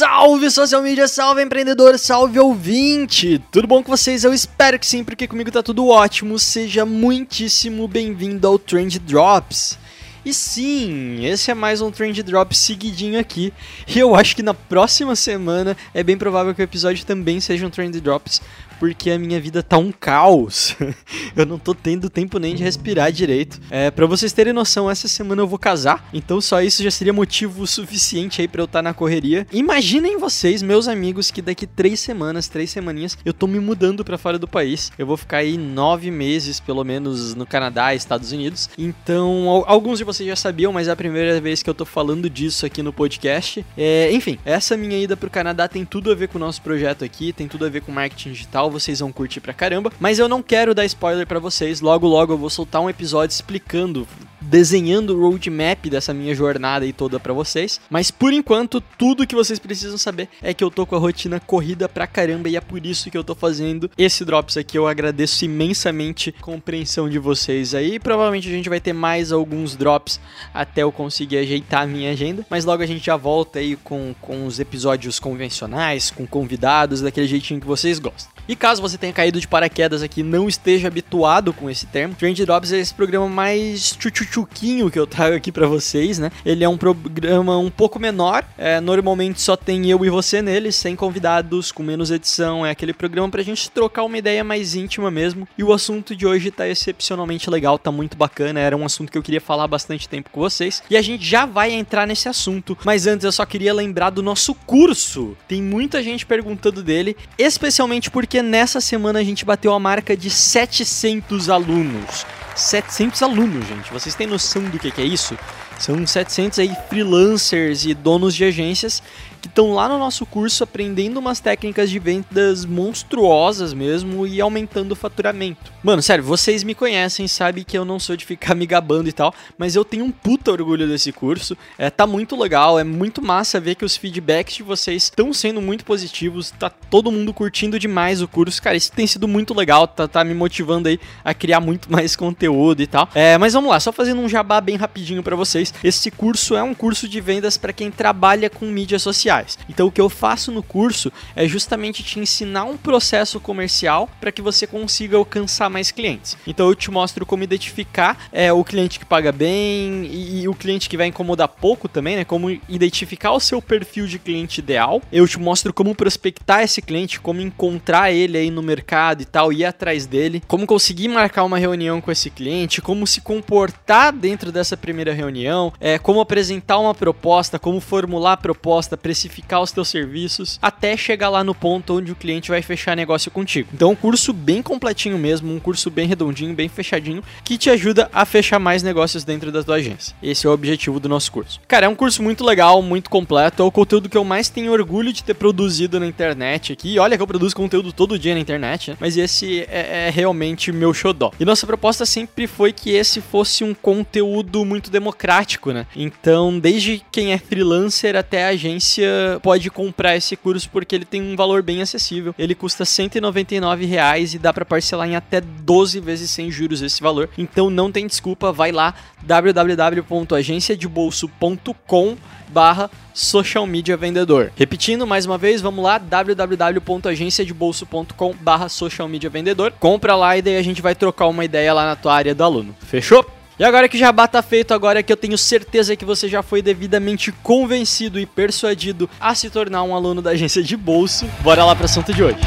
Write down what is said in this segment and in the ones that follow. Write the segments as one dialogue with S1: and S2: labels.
S1: Salve social media, salve empreendedor, salve ouvinte! Tudo bom com vocês? Eu espero que sim, porque comigo tá tudo ótimo. Seja muitíssimo bem-vindo ao Trend Drops. E sim, esse é mais um Trend Drop seguidinho aqui. E eu acho que na próxima semana é bem provável que o episódio também seja um Trend Drops, porque a minha vida tá um caos. eu não tô tendo tempo nem de respirar direito. É, para vocês terem noção, essa semana eu vou casar, então só isso já seria motivo suficiente aí para eu estar na correria. Imaginem vocês, meus amigos, que daqui três semanas, três semaninhas, eu tô me mudando para fora do país. Eu vou ficar aí nove meses, pelo menos, no Canadá Estados Unidos. Então, al- alguns de vocês já sabiam, mas é a primeira vez que eu tô falando disso aqui no podcast. É, enfim, essa minha ida pro Canadá tem tudo a ver com o nosso projeto aqui, tem tudo a ver com marketing digital, vocês vão curtir pra caramba. Mas eu não quero dar spoiler pra vocês, logo logo eu vou soltar um episódio explicando desenhando o roadmap dessa minha jornada aí toda pra vocês. Mas por enquanto, tudo que vocês precisam saber é que eu tô com a rotina corrida pra caramba e é por isso que eu tô fazendo esse drops aqui. Eu agradeço imensamente a compreensão de vocês aí. Provavelmente a gente vai ter mais alguns drops até eu conseguir ajeitar a minha agenda. Mas logo a gente já volta aí com, com os episódios convencionais, com convidados, daquele jeitinho que vocês gostam. E caso você tenha caído de paraquedas aqui não esteja habituado com esse termo, Trend Drops é esse programa mais tchutchuquinho que eu trago aqui pra vocês, né? Ele é um programa um pouco menor, é, normalmente só tem eu e você nele, sem convidados, com menos edição, é aquele programa pra gente trocar uma ideia mais íntima mesmo. E o assunto de hoje tá excepcionalmente legal, tá muito bacana, era um assunto que eu queria falar bastante tempo com vocês. E a gente já vai entrar nesse assunto, mas antes eu só queria lembrar do nosso curso. Tem muita gente perguntando dele, especialmente porque nessa semana a gente bateu a marca de 700 alunos. 700 alunos, gente. Vocês têm noção do que é isso? São 700 aí freelancers e donos de agências que estão lá no nosso curso aprendendo umas técnicas de vendas monstruosas mesmo e aumentando o faturamento. Mano, sério, vocês me conhecem, sabem que eu não sou de ficar me gabando e tal, mas eu tenho um puta orgulho desse curso. É, tá muito legal, é muito massa ver que os feedbacks de vocês estão sendo muito positivos, tá todo mundo curtindo demais o curso. Cara, isso tem sido muito legal, tá, tá me motivando aí a criar muito mais conteúdo e tal. É, mas vamos lá, só fazendo um jabá bem rapidinho para vocês. Esse curso é um curso de vendas para quem trabalha com mídias sociais. Então o que eu faço no curso é justamente te ensinar um processo comercial para que você consiga alcançar mais clientes. Então eu te mostro como identificar é, o cliente que paga bem e, e o cliente que vai incomodar pouco também, né? Como identificar o seu perfil de cliente ideal. Eu te mostro como prospectar esse cliente, como encontrar ele aí no mercado e tal, ir atrás dele, como conseguir marcar uma reunião com esse cliente, como se comportar dentro dessa primeira reunião, é, como apresentar uma proposta, como formular a proposta, precificar os teus serviços, até chegar lá no ponto onde o cliente vai fechar negócio contigo. Então, um curso bem completinho mesmo, um curso bem redondinho, bem fechadinho, que te ajuda a fechar mais negócios dentro da tua agência. Esse é o objetivo do nosso curso. Cara, é um curso muito legal, muito completo, é o conteúdo que eu mais tenho orgulho de ter produzido na internet aqui. Olha que eu produzo conteúdo todo dia na internet, né? mas esse é, é realmente meu xodó. E nossa proposta sempre foi que esse fosse um conteúdo muito democrático, né? Então, desde quem é freelancer até a agência pode comprar esse curso porque ele tem um valor bem acessível. Ele custa 199 reais e dá para parcelar em até 12 vezes sem juros esse valor. Então não tem desculpa, vai lá www.agenciadebolso.com barra social media vendedor. Repetindo mais uma vez, vamos lá, www.agenciadebolso.com barra social media vendedor. Compra lá e daí a gente vai trocar uma ideia lá na tua área do aluno. Fechou? E agora que já bata feito, agora que eu tenho certeza que você já foi devidamente convencido e persuadido a se tornar um aluno da agência de bolso, bora lá para o assunto de hoje.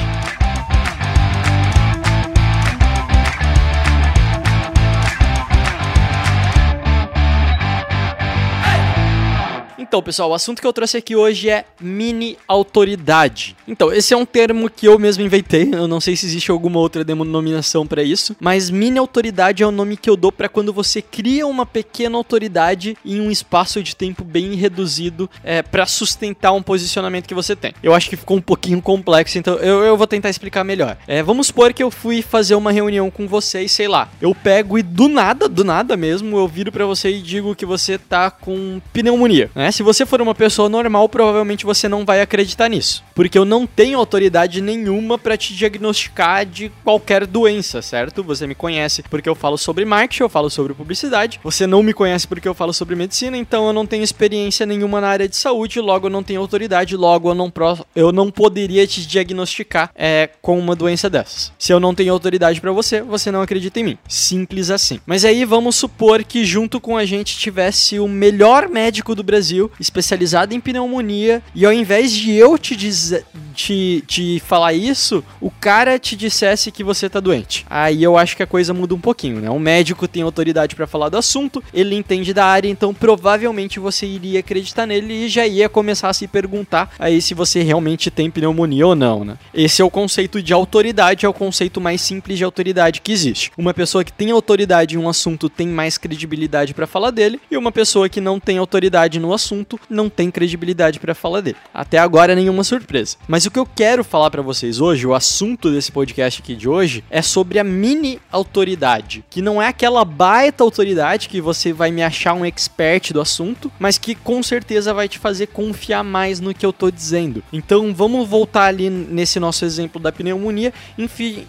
S1: Então, pessoal, o assunto que eu trouxe aqui hoje é mini autoridade. Então, esse é um termo que eu mesmo inventei, eu não sei se existe alguma outra denominação para isso, mas mini autoridade é o nome que eu dou para quando você cria uma pequena autoridade em um espaço de tempo bem reduzido é, para sustentar um posicionamento que você tem. Eu acho que ficou um pouquinho complexo, então eu, eu vou tentar explicar melhor. É, vamos supor que eu fui fazer uma reunião com vocês, sei lá, eu pego e do nada, do nada mesmo, eu viro para você e digo que você tá com pneumonia, né? Se você for uma pessoa normal, provavelmente você não vai acreditar nisso, porque eu não tenho autoridade nenhuma para te diagnosticar de qualquer doença, certo? Você me conhece porque eu falo sobre marketing, eu falo sobre publicidade. Você não me conhece porque eu falo sobre medicina, então eu não tenho experiência nenhuma na área de saúde, logo eu não tenho autoridade, logo eu não, pro... eu não poderia te diagnosticar é, com uma doença dessas. Se eu não tenho autoridade para você, você não acredita em mim. Simples assim. Mas aí vamos supor que junto com a gente tivesse o melhor médico do Brasil, especializado em pneumonia, e ao invés de eu te dizer te, te falar isso, o cara te dissesse que você tá doente. Aí eu acho que a coisa muda um pouquinho, né? Um médico tem autoridade para falar do assunto, ele entende da área, então provavelmente você iria acreditar nele e já ia começar a se perguntar aí se você realmente tem pneumonia ou não, né? Esse é o conceito de autoridade, é o conceito mais simples de autoridade que existe. Uma pessoa que tem autoridade em um assunto tem mais credibilidade para falar dele, e uma pessoa que não tem autoridade no assunto não tem credibilidade para falar dele. Até agora nenhuma surpresa. Mas o que eu quero falar para vocês hoje, o assunto desse podcast aqui de hoje, é sobre a mini autoridade, que não é aquela baita autoridade que você vai me achar um expert do assunto, mas que com certeza vai te fazer confiar mais no que eu tô dizendo. Então vamos voltar ali nesse nosso exemplo da pneumonia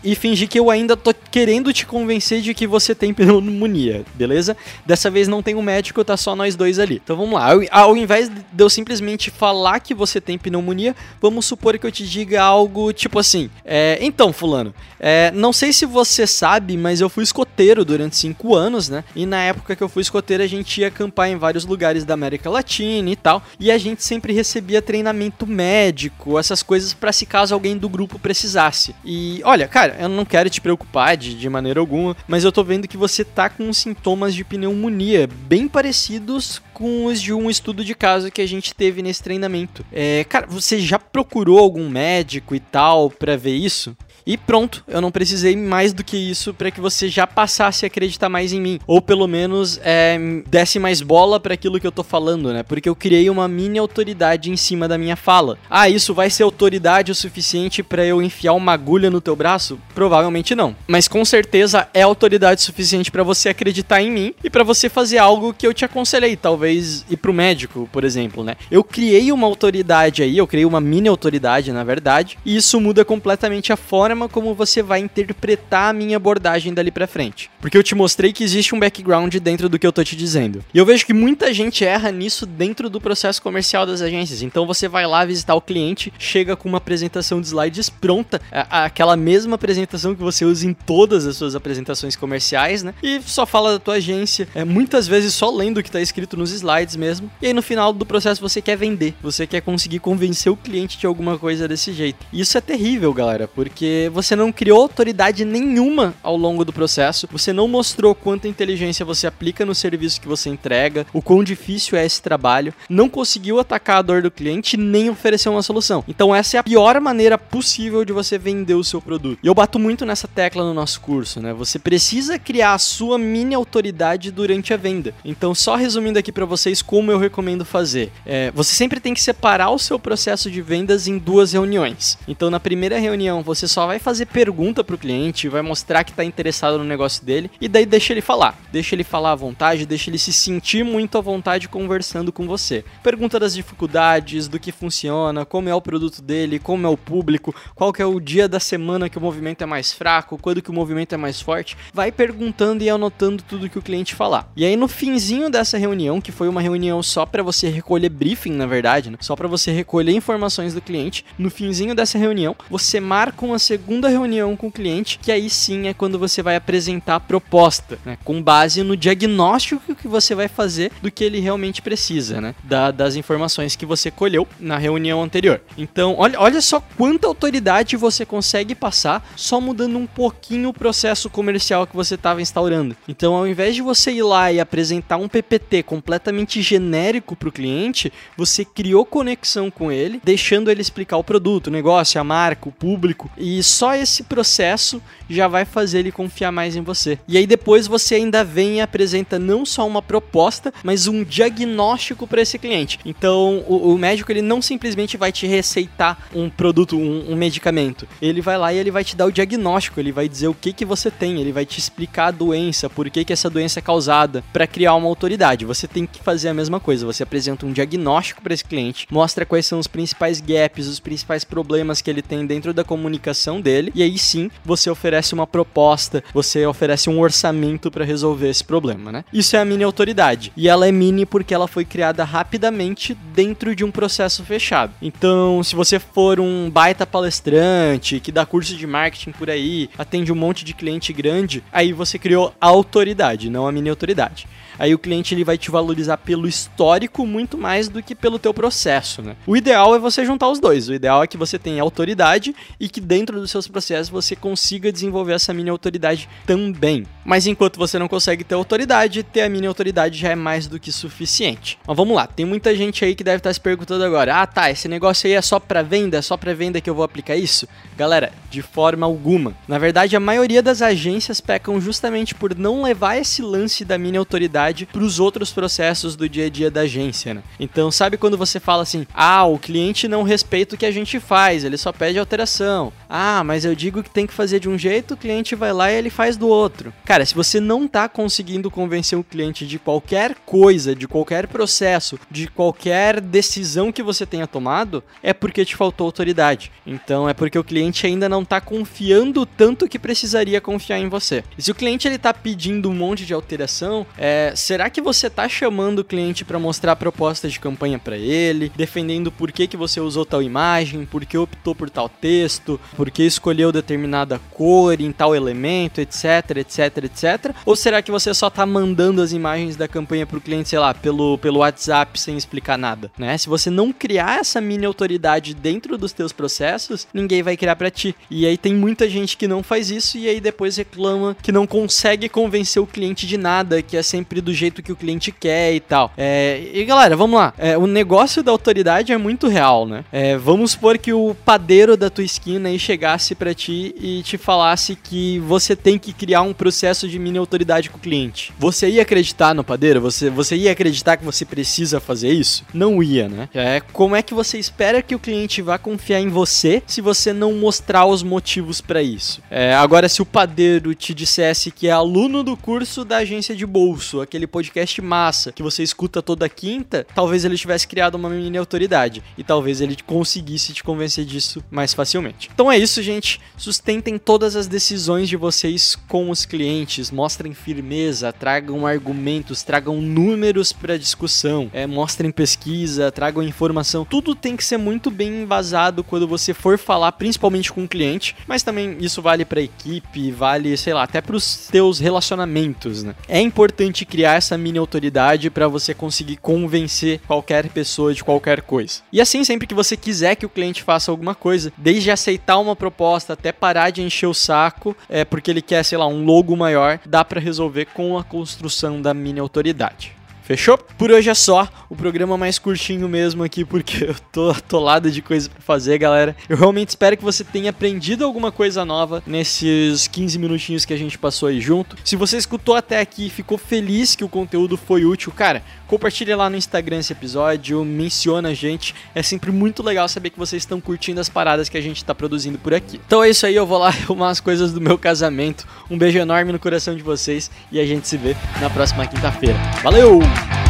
S1: e fingir que eu ainda tô querendo te convencer de que você tem pneumonia, beleza? Dessa vez não tem um médico, tá só nós dois ali. Então vamos lá. Ao invés de eu simplesmente falar que você tem pneumonia, vamos supor que eu te diga algo tipo assim: é, então, Fulano, é, não sei se você sabe, mas eu fui escoteiro durante cinco anos, né? E na época que eu fui escoteiro, a gente ia acampar em vários lugares da América Latina e tal. E a gente sempre recebia treinamento médico, essas coisas para se caso alguém do grupo precisasse. E olha, cara, eu não quero te preocupar de, de maneira alguma, mas eu tô vendo que você tá com sintomas de pneumonia bem parecidos com os de um estudo de caso que a gente teve nesse treinamento. É, cara, você já procurou algum médico e tal para ver isso? E pronto, eu não precisei mais do que isso para que você já passasse a acreditar mais em mim. Ou pelo menos é, desse mais bola para aquilo que eu tô falando, né? Porque eu criei uma mini autoridade em cima da minha fala. Ah, isso vai ser autoridade o suficiente para eu enfiar uma agulha no teu braço? Provavelmente não. Mas com certeza é autoridade suficiente para você acreditar em mim e para você fazer algo que eu te aconselhei, talvez ir pro médico, por exemplo, né? Eu criei uma autoridade aí, eu criei uma mini autoridade, na verdade, e isso muda completamente a forma forma como você vai interpretar a minha abordagem dali pra frente. Porque eu te mostrei que existe um background dentro do que eu tô te dizendo. E eu vejo que muita gente erra nisso dentro do processo comercial das agências. Então você vai lá visitar o cliente, chega com uma apresentação de slides pronta, aquela mesma apresentação que você usa em todas as suas apresentações comerciais, né? E só fala da tua agência, é, muitas vezes só lendo o que tá escrito nos slides mesmo. E aí no final do processo você quer vender, você quer conseguir convencer o cliente de alguma coisa desse jeito. E isso é terrível, galera, porque você não criou autoridade nenhuma ao longo do processo, você não mostrou quanta inteligência você aplica no serviço que você entrega, o quão difícil é esse trabalho, não conseguiu atacar a dor do cliente nem oferecer uma solução. Então essa é a pior maneira possível de você vender o seu produto. E eu bato muito nessa tecla no nosso curso, né? Você precisa criar a sua mini autoridade durante a venda. Então só resumindo aqui para vocês como eu recomendo fazer. É, você sempre tem que separar o seu processo de vendas em duas reuniões. Então na primeira reunião você só vai vai fazer pergunta pro cliente, vai mostrar que tá interessado no negócio dele e daí deixa ele falar. Deixa ele falar à vontade, deixa ele se sentir muito à vontade conversando com você. Pergunta das dificuldades, do que funciona, como é o produto dele, como é o público, qual que é o dia da semana que o movimento é mais fraco, quando que o movimento é mais forte. Vai perguntando e anotando tudo que o cliente falar. E aí no finzinho dessa reunião, que foi uma reunião só para você recolher briefing, na verdade, né? só para você recolher informações do cliente, no finzinho dessa reunião, você marca uma segunda segunda reunião com o cliente, que aí sim é quando você vai apresentar a proposta, né? Com base no diagnóstico que você vai fazer do que ele realmente precisa, né? Da, das informações que você colheu na reunião anterior. Então, olha, olha só quanta autoridade você consegue passar só mudando um pouquinho o processo comercial que você estava instaurando. Então, ao invés de você ir lá e apresentar um PPT completamente genérico para o cliente, você criou conexão com ele, deixando ele explicar o produto, o negócio, a marca, o público, e só esse processo já vai fazer ele confiar mais em você. E aí depois você ainda vem e apresenta não só uma proposta, mas um diagnóstico para esse cliente. Então, o, o, médico ele não simplesmente vai te receitar um produto, um, um, medicamento. Ele vai lá e ele vai te dar o diagnóstico, ele vai dizer o que que você tem, ele vai te explicar a doença, por que que essa doença é causada, para criar uma autoridade. Você tem que fazer a mesma coisa. Você apresenta um diagnóstico para esse cliente, mostra quais são os principais gaps, os principais problemas que ele tem dentro da comunicação dele, e aí sim você oferece uma proposta, você oferece um orçamento para resolver esse problema, né? Isso é a mini autoridade. E ela é mini porque ela foi criada rapidamente dentro de um processo fechado. Então, se você for um baita palestrante que dá curso de marketing por aí, atende um monte de cliente grande, aí você criou a autoridade, não a mini autoridade aí o cliente ele vai te valorizar pelo histórico muito mais do que pelo teu processo, né? O ideal é você juntar os dois. O ideal é que você tenha autoridade e que dentro dos seus processos você consiga desenvolver essa mini autoridade também. Mas enquanto você não consegue ter autoridade, ter a mini autoridade já é mais do que suficiente. Mas vamos lá, tem muita gente aí que deve estar se perguntando agora: "Ah, tá, esse negócio aí é só para venda, é só para venda que eu vou aplicar isso?" Galera, de forma alguma. Na verdade, a maioria das agências pecam justamente por não levar esse lance da mini autoridade para os outros processos do dia a dia da agência. Né? Então, sabe quando você fala assim: ah, o cliente não respeita o que a gente faz, ele só pede alteração. Ah, mas eu digo que tem que fazer de um jeito, o cliente vai lá e ele faz do outro. Cara, se você não está conseguindo convencer o cliente de qualquer coisa, de qualquer processo, de qualquer decisão que você tenha tomado, é porque te faltou autoridade. Então, é porque o cliente ainda não está confiando tanto que precisaria confiar em você. E se o cliente ele tá pedindo um monte de alteração, é, será que você tá chamando o cliente para mostrar a proposta de campanha para ele, defendendo por que, que você usou tal imagem, por que optou por tal texto, por que escolheu determinada cor em tal elemento, etc, etc, etc? Ou será que você só tá mandando as imagens da campanha pro cliente, sei lá, pelo, pelo WhatsApp sem explicar nada, né? Se você não criar essa mini autoridade dentro dos teus processos, ninguém vai criar para ti. E aí tem muita gente que não faz isso e aí depois reclama que não consegue convencer o cliente de nada, que é sempre do jeito que o cliente quer e tal. É, e galera, vamos lá. É, o negócio da autoridade é muito real, né? É, vamos supor que o padeiro da tua esquina aí chegasse para ti e te falasse que você tem que criar um processo de mini autoridade com o cliente. Você ia acreditar no padeiro? Você, você ia acreditar que você precisa fazer isso? Não ia, né? É, como é que você espera que o cliente vá confiar em você se você não mostrar os motivos para isso? É, agora, se o padeiro te dissesse que é aluno do curso da agência de bolso, aquele podcast massa que você escuta toda quinta, talvez ele tivesse criado uma mini autoridade e talvez ele conseguisse te convencer disso mais facilmente. Então é isso, gente. Sustentem todas as decisões de vocês com os clientes, mostrem firmeza, tragam argumentos, tragam números para discussão, é, mostrem pesquisa, tragam informação. Tudo tem que ser muito bem embasado quando você for falar, principalmente com o cliente, mas também isso vale para equipe, vale, sei lá, até para os teus relacionamentos, né? É importante criar essa mini autoridade para você conseguir convencer qualquer pessoa de qualquer coisa. E assim, sempre que você quiser que o cliente faça alguma coisa, desde aceitar uma proposta até parar de encher o saco, é porque ele quer, sei lá, um logo maior, dá para resolver com a construção da mini autoridade. Fechou? Por hoje é só. O programa mais curtinho mesmo aqui, porque eu tô atolado de coisa para fazer, galera. Eu realmente espero que você tenha aprendido alguma coisa nova nesses 15 minutinhos que a gente passou aí junto. Se você escutou até aqui e ficou feliz que o conteúdo foi útil, cara, compartilha lá no Instagram esse episódio, menciona a gente. É sempre muito legal saber que vocês estão curtindo as paradas que a gente tá produzindo por aqui. Então é isso aí, eu vou lá arrumar as coisas do meu casamento. Um beijo enorme no coração de vocês e a gente se vê na próxima quinta-feira. Valeu! Bye.